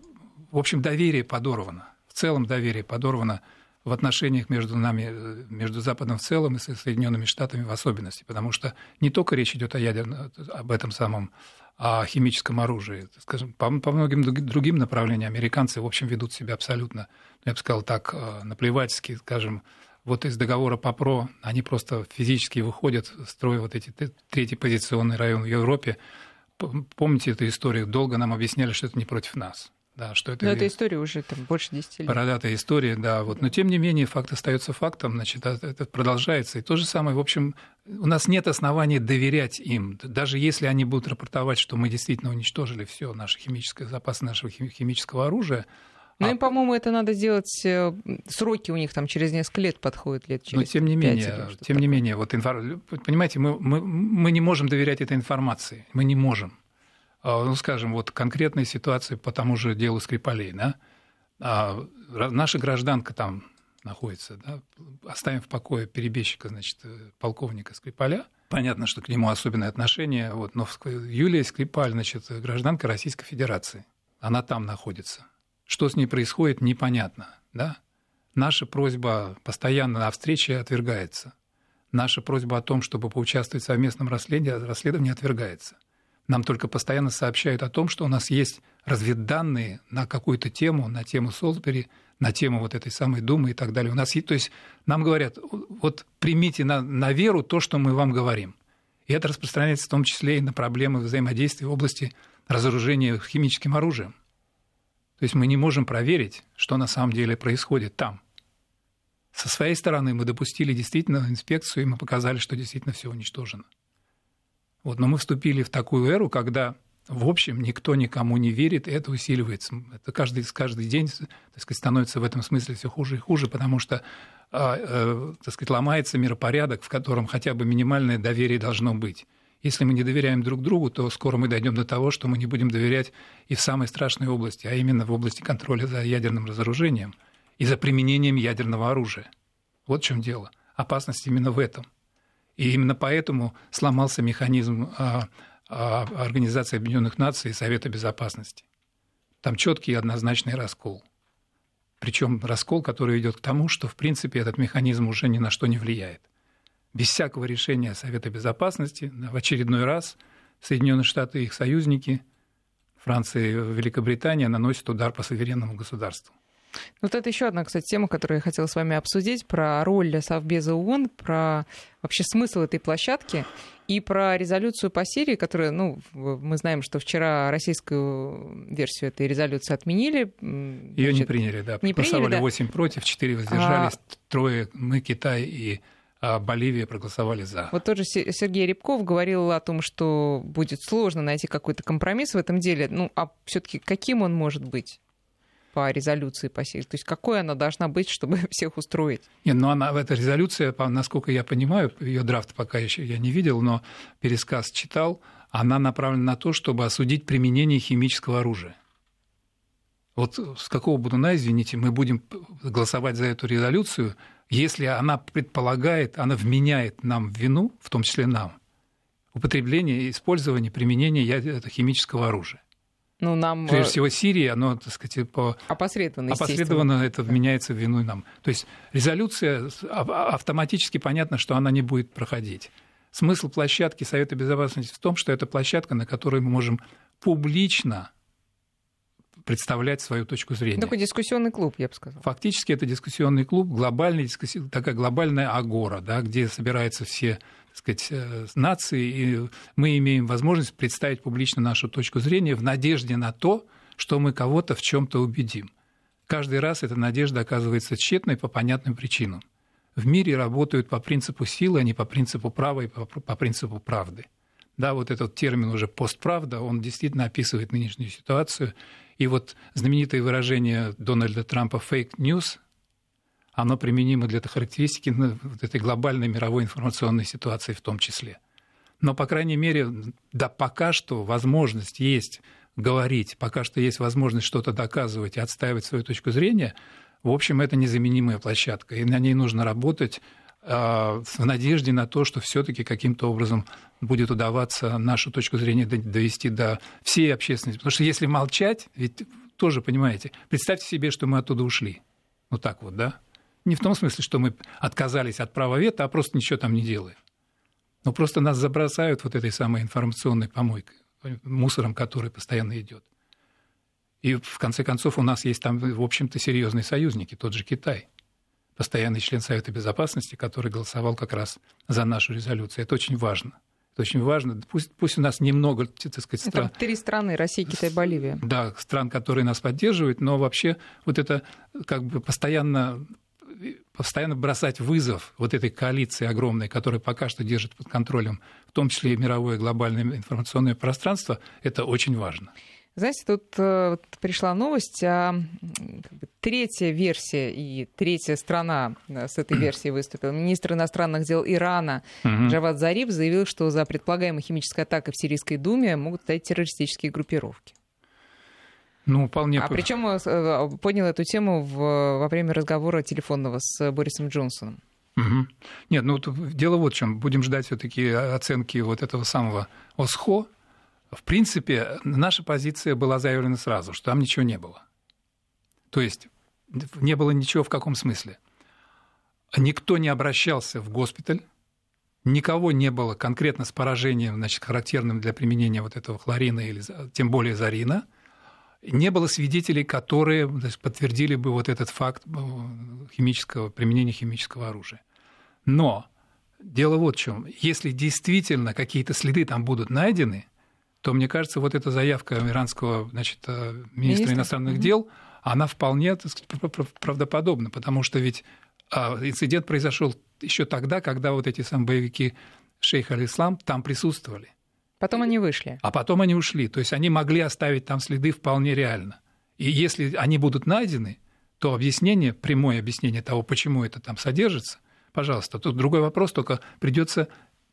в общем, доверие подорвано. В целом доверие подорвано в отношениях между нами, между Западом в целом и Соединенными Штатами в особенности, потому что не только речь идет о ядерном, об этом самом о химическом оружии. Скажем, по, по многим другим направлениям американцы, в общем, ведут себя абсолютно, я бы сказал так, э, наплевательски, скажем, вот из договора по ПРО они просто физически выходят, строя вот эти третий позиционный район в Европе. Помните эту историю? Долго нам объясняли, что это не против нас. Да, что это, Но эта история уже там, больше 10 лет. Бородатая история, да. Вот. Но тем не менее факт остается фактом, значит, а, это продолжается. И то же самое, в общем, у нас нет оснований доверять им. Даже если они будут рапортовать, что мы действительно уничтожили все наше химическое запасы нашего химического оружия, ну, а... им, по-моему, это надо сделать, э, сроки у них там через несколько лет подходят, лет через Но тем не менее, тем не менее, вот инфор... понимаете, мы, мы, мы не можем доверять этой информации, мы не можем. А, ну, скажем, вот конкретная ситуация по тому же делу Скрипалей, да, а наша гражданка там находится, да, оставим в покое перебежчика, значит, полковника Скрипаля, понятно, что к нему особенное отношение, вот, но Юлия Скрипаль, значит, гражданка Российской Федерации, она там находится. Что с ней происходит, непонятно. Да? Наша просьба постоянно о встрече отвергается. Наша просьба о том, чтобы поучаствовать в совместном расследовании, расследовании отвергается. Нам только постоянно сообщают о том, что у нас есть разведданные на какую-то тему, на тему Солсбери, на тему вот этой самой Думы и так далее. У нас есть, то есть нам говорят, вот примите на, на веру то, что мы вам говорим. И это распространяется в том числе и на проблемы взаимодействия в области разоружения химическим оружием. То есть мы не можем проверить, что на самом деле происходит там. Со своей стороны мы допустили действительно инспекцию, и мы показали, что действительно все уничтожено. Вот, но мы вступили в такую эру, когда, в общем, никто никому не верит, и это усиливается. Это каждый, каждый день так сказать, становится в этом смысле все хуже и хуже, потому что а, э, так сказать, ломается миропорядок, в котором хотя бы минимальное доверие должно быть. Если мы не доверяем друг другу, то скоро мы дойдем до того, что мы не будем доверять и в самой страшной области, а именно в области контроля за ядерным разоружением и за применением ядерного оружия. Вот в чем дело. Опасность именно в этом. И именно поэтому сломался механизм а, а, Организации Объединенных Наций и Совета Безопасности. Там четкий и однозначный раскол. Причем раскол, который ведет к тому, что, в принципе, этот механизм уже ни на что не влияет без всякого решения Совета Безопасности в очередной раз Соединенные Штаты и их союзники, Франция и Великобритания наносят удар по суверенному государству. Вот это еще одна, кстати, тема, которую я хотела с вами обсудить, про роль Совбеза ООН, про вообще смысл этой площадки и про резолюцию по Сирии, которая, ну, мы знаем, что вчера российскую версию этой резолюции отменили. Ее не приняли, да. Не Проголосовали приняли, да. 8 против, 4 воздержались, а... трое мы, Китай и а Боливия проголосовали за. Вот тоже Сергей Рябков говорил о том, что будет сложно найти какой-то компромисс в этом деле. Ну, а все-таки каким он может быть? по резолюции по Сирии? То есть какой она должна быть, чтобы всех устроить? Нет, ну она, эта резолюция, насколько я понимаю, ее драфт пока еще я не видел, но пересказ читал, она направлена на то, чтобы осудить применение химического оружия. Вот с какого Будуна, извините, мы будем голосовать за эту резолюцию, если она предполагает, она вменяет нам в вину, в том числе нам, употребление, использование, применение химического оружия. Ну, нам... Прежде э, всего, Сирии, оно, так сказать, по... опосредованно, опосредованно это вменяется в вину нам. То есть резолюция автоматически понятно, что она не будет проходить. Смысл площадки Совета Безопасности в том, что это площадка, на которой мы можем публично представлять свою точку зрения. Такой дискуссионный клуб, я бы сказал. Фактически это дискуссионный клуб, глобальный, такая глобальная агора, да, где собираются все так сказать, э, нации, и мы имеем возможность представить публично нашу точку зрения в надежде на то, что мы кого-то в чем-то убедим. Каждый раз эта надежда оказывается тщетной по понятным причинам. В мире работают по принципу силы, а не по принципу права и по, по принципу правды. Да, вот этот термин уже постправда, он действительно описывает нынешнюю ситуацию. И вот знаменитое выражение Дональда Трампа «fake news», оно применимо для этой характеристики вот этой глобальной мировой информационной ситуации в том числе. Но, по крайней мере, да, пока что возможность есть говорить, пока что есть возможность что-то доказывать и отстаивать свою точку зрения, в общем, это незаменимая площадка, и на ней нужно работать в надежде на то, что все-таки каким-то образом будет удаваться нашу точку зрения довести до всей общественности. Потому что если молчать, ведь тоже, понимаете, представьте себе, что мы оттуда ушли. Вот так вот, да? Не в том смысле, что мы отказались от права вето, а просто ничего там не делаем. Но просто нас забросают вот этой самой информационной помойкой, мусором, который постоянно идет. И в конце концов у нас есть там, в общем-то, серьезные союзники, тот же Китай, постоянный член Совета Безопасности, который голосовал как раз за нашу резолюцию. Это очень важно. Это очень важно. Пусть, пусть у нас немного, так сказать, стран... Это три страны, Россия, Китай, Боливия. Да, стран, которые нас поддерживают, но вообще вот это как бы постоянно постоянно бросать вызов вот этой коалиции огромной, которая пока что держит под контролем, в том числе и мировое глобальное информационное пространство, это очень важно. Знаете, тут э, пришла новость, а третья версия и третья страна э, с этой версией выступила. Министр иностранных дел Ирана угу. Джавад Зариф заявил, что за предполагаемой химической атакой в Сирийской Думе могут стоять террористические группировки. Ну, вполне. А причем э, поднял эту тему в, во время разговора телефонного с Борисом Джонсоном. Угу. Нет, ну дело вот в чем. Будем ждать все-таки оценки вот этого самого ОСХО. В принципе, наша позиция была заявлена сразу, что там ничего не было. То есть не было ничего в каком смысле. Никто не обращался в госпиталь, никого не было конкретно с поражением, значит, характерным для применения вот этого хлорина или тем более зарина – не было свидетелей, которые значит, подтвердили бы вот этот факт э, химического, применения химического оружия. Но дело вот в чем. Если действительно какие-то следы там будут найдены, то, мне кажется, вот эта заявка иранского значит, э, министра Министр? иностранных дел, она вполне сказать, правдоподобна, потому что ведь а, инцидент произошел еще тогда, когда вот эти самые боевики шейх аль-Ислам там присутствовали. Потом они вышли. А потом они ушли. То есть они могли оставить там следы вполне реально. И если они будут найдены, то объяснение, прямое объяснение того, почему это там содержится, пожалуйста. Тут другой вопрос, только придется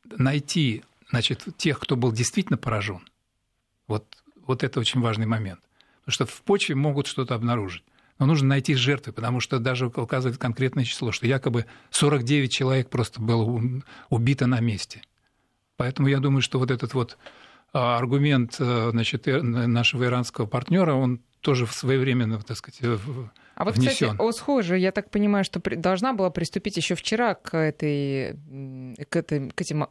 найти значит, тех, кто был действительно поражен. Вот, вот это очень важный момент. Потому что в почве могут что-то обнаружить. Но нужно найти жертвы, потому что даже указывает конкретное число, что якобы 49 человек просто было убито на месте. Поэтому я думаю, что вот этот вот а, аргумент э, значит, э, нашего иранского партнера, он тоже своевременно, так сказать, а вот, внесен. кстати, ОСХО же, я так понимаю, что должна была приступить еще вчера к, этой, к, этой, к этим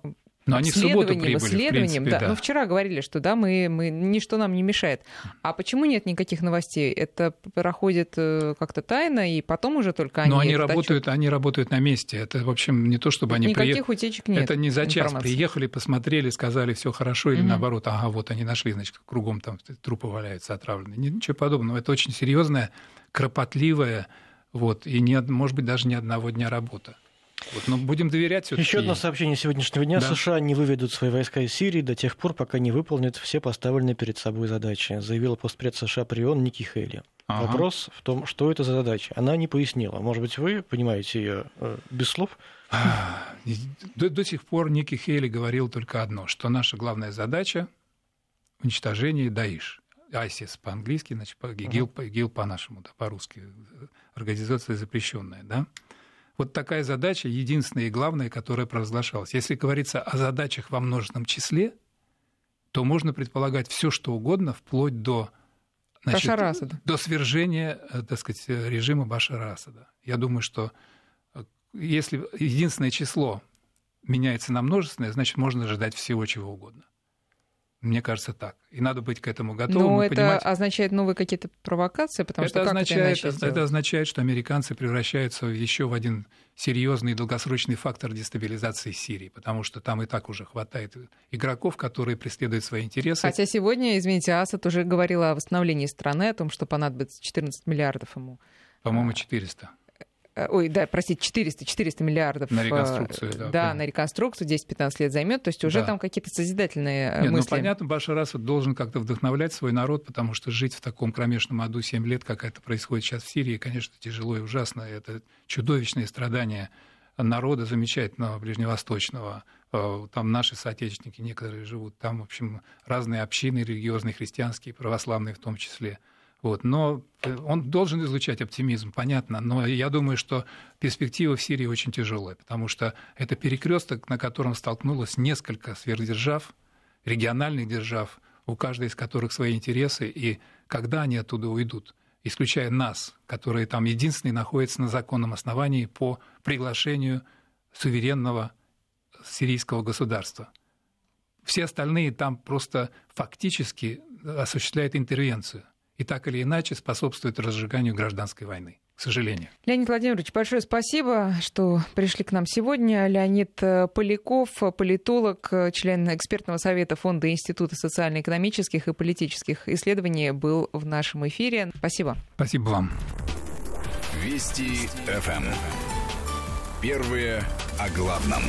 но они в субботу прибыли, исследованием, в принципе, да. да. Ну, вчера говорили, что да, мы, мы, ничто нам не мешает. А почему нет никаких новостей? Это проходит э, как-то тайно, и потом уже только они... Но они работают, они работают на месте. Это, в общем, не то, чтобы они Никаких приехали... утечек нет. Это не за час. Информации. Приехали, посмотрели, сказали, все хорошо, или угу. наоборот, ага, вот они нашли, значит, кругом там трупы валяются отравленные. Ничего подобного. Это очень серьезная, кропотливая, вот, и, не, может быть, даже ни одного дня работа. Вот, но будем доверять Еще одно сообщение сегодняшнего дня. Да. США не выведут свои войска из Сирии до тех пор, пока не выполнят все поставленные перед собой задачи, заявила постпред США Прион Ники Хейли. Ага. Вопрос в том, что это за задача. Она не пояснила. Может быть, вы понимаете ее э, без слов? До, до сих пор Ники Хейли говорил только одно, что наша главная задача – уничтожение Даиш. ISIS по-английски, значит, ИГИЛ, ИГИЛ по-нашему, да, по-русски. Организация запрещенная, да? Вот такая задача, единственная и главная, которая провозглашалась. Если говорится о задачах во множественном числе, то можно предполагать все, что угодно, вплоть до, значит, до свержения э, так сказать, режима Башара Асада. Я думаю, что э, если единственное число меняется на множественное, значит, можно ожидать всего, чего угодно. Мне кажется, так. И надо быть к этому готовым. Но это понимать... означает новые какие-то провокации, потому это что означает, это, это означает, что американцы превращаются еще в один серьезный долгосрочный фактор дестабилизации Сирии, потому что там и так уже хватает игроков, которые преследуют свои интересы. Хотя сегодня, извините, Асад уже говорил о восстановлении страны, о том, что понадобится 14 миллиардов ему. По-моему, 400. Э, ой, да, простите, 400, 400 миллиардов. На реконструкцию, да. Да, на реконструкцию 10-15 лет займет, то есть уже да. там какие-то созидательные э, Нет, мысли. Ну, понятно, Башар Асад должен как-то вдохновлять свой народ, потому что жить в таком кромешном аду 7 лет, как это происходит сейчас в Сирии, конечно, тяжело и ужасно. Это чудовищные страдания народа замечательного ближневосточного. Э, там наши соотечественники некоторые живут, там, в общем, разные общины религиозные, христианские, православные в том числе – вот, но э, он должен излучать оптимизм, понятно, но я думаю, что перспектива в Сирии очень тяжелая, потому что это перекресток, на котором столкнулось несколько сверхдержав, региональных держав, у каждой из которых свои интересы, и когда они оттуда уйдут, исключая нас, которые там единственные находятся на законном основании по приглашению суверенного сирийского государства. Все остальные там просто фактически осуществляют интервенцию – и так или иначе способствует разжиганию гражданской войны к сожалению. Леонид Владимирович, большое спасибо, что пришли к нам сегодня. Леонид э, Поляков, политолог, член экспертного совета Фонда Института социально-экономических и политических исследований, был в нашем эфире. Спасибо. Спасибо вам. Вести ФМ. Первые о главном.